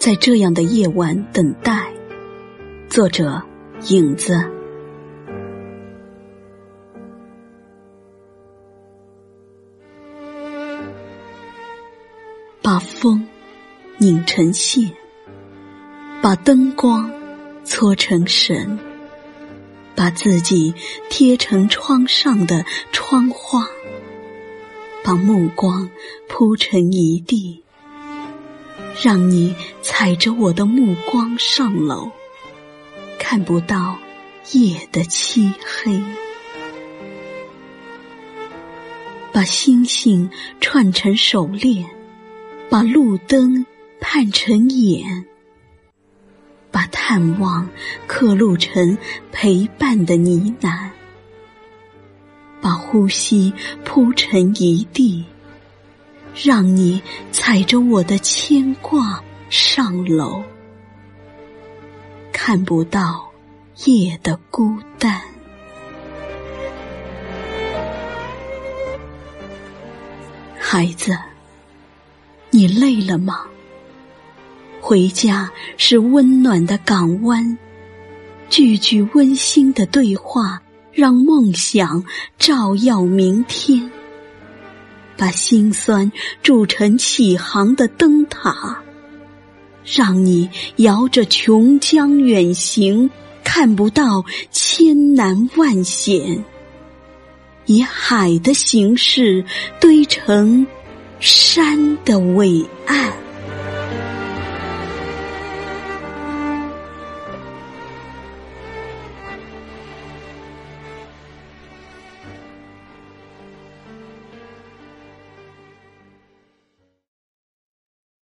在这样的夜晚等待。作者：影子。把风拧成线，把灯光搓成绳，把自己贴成窗上的窗花，把目光铺成一地，让你踩着我的目光上楼，看不到夜的漆黑。把星星串成手链。把路灯盼成眼，把探望刻录成陪伴的呢喃，把呼吸铺成一地，让你踩着我的牵挂上楼，看不到夜的孤单，孩子。你累了吗？回家是温暖的港湾，句句温馨的对话，让梦想照耀明天。把辛酸铸成启航的灯塔，让你摇着琼浆远行，看不到千难万险，以海的形式堆成。山的伟岸。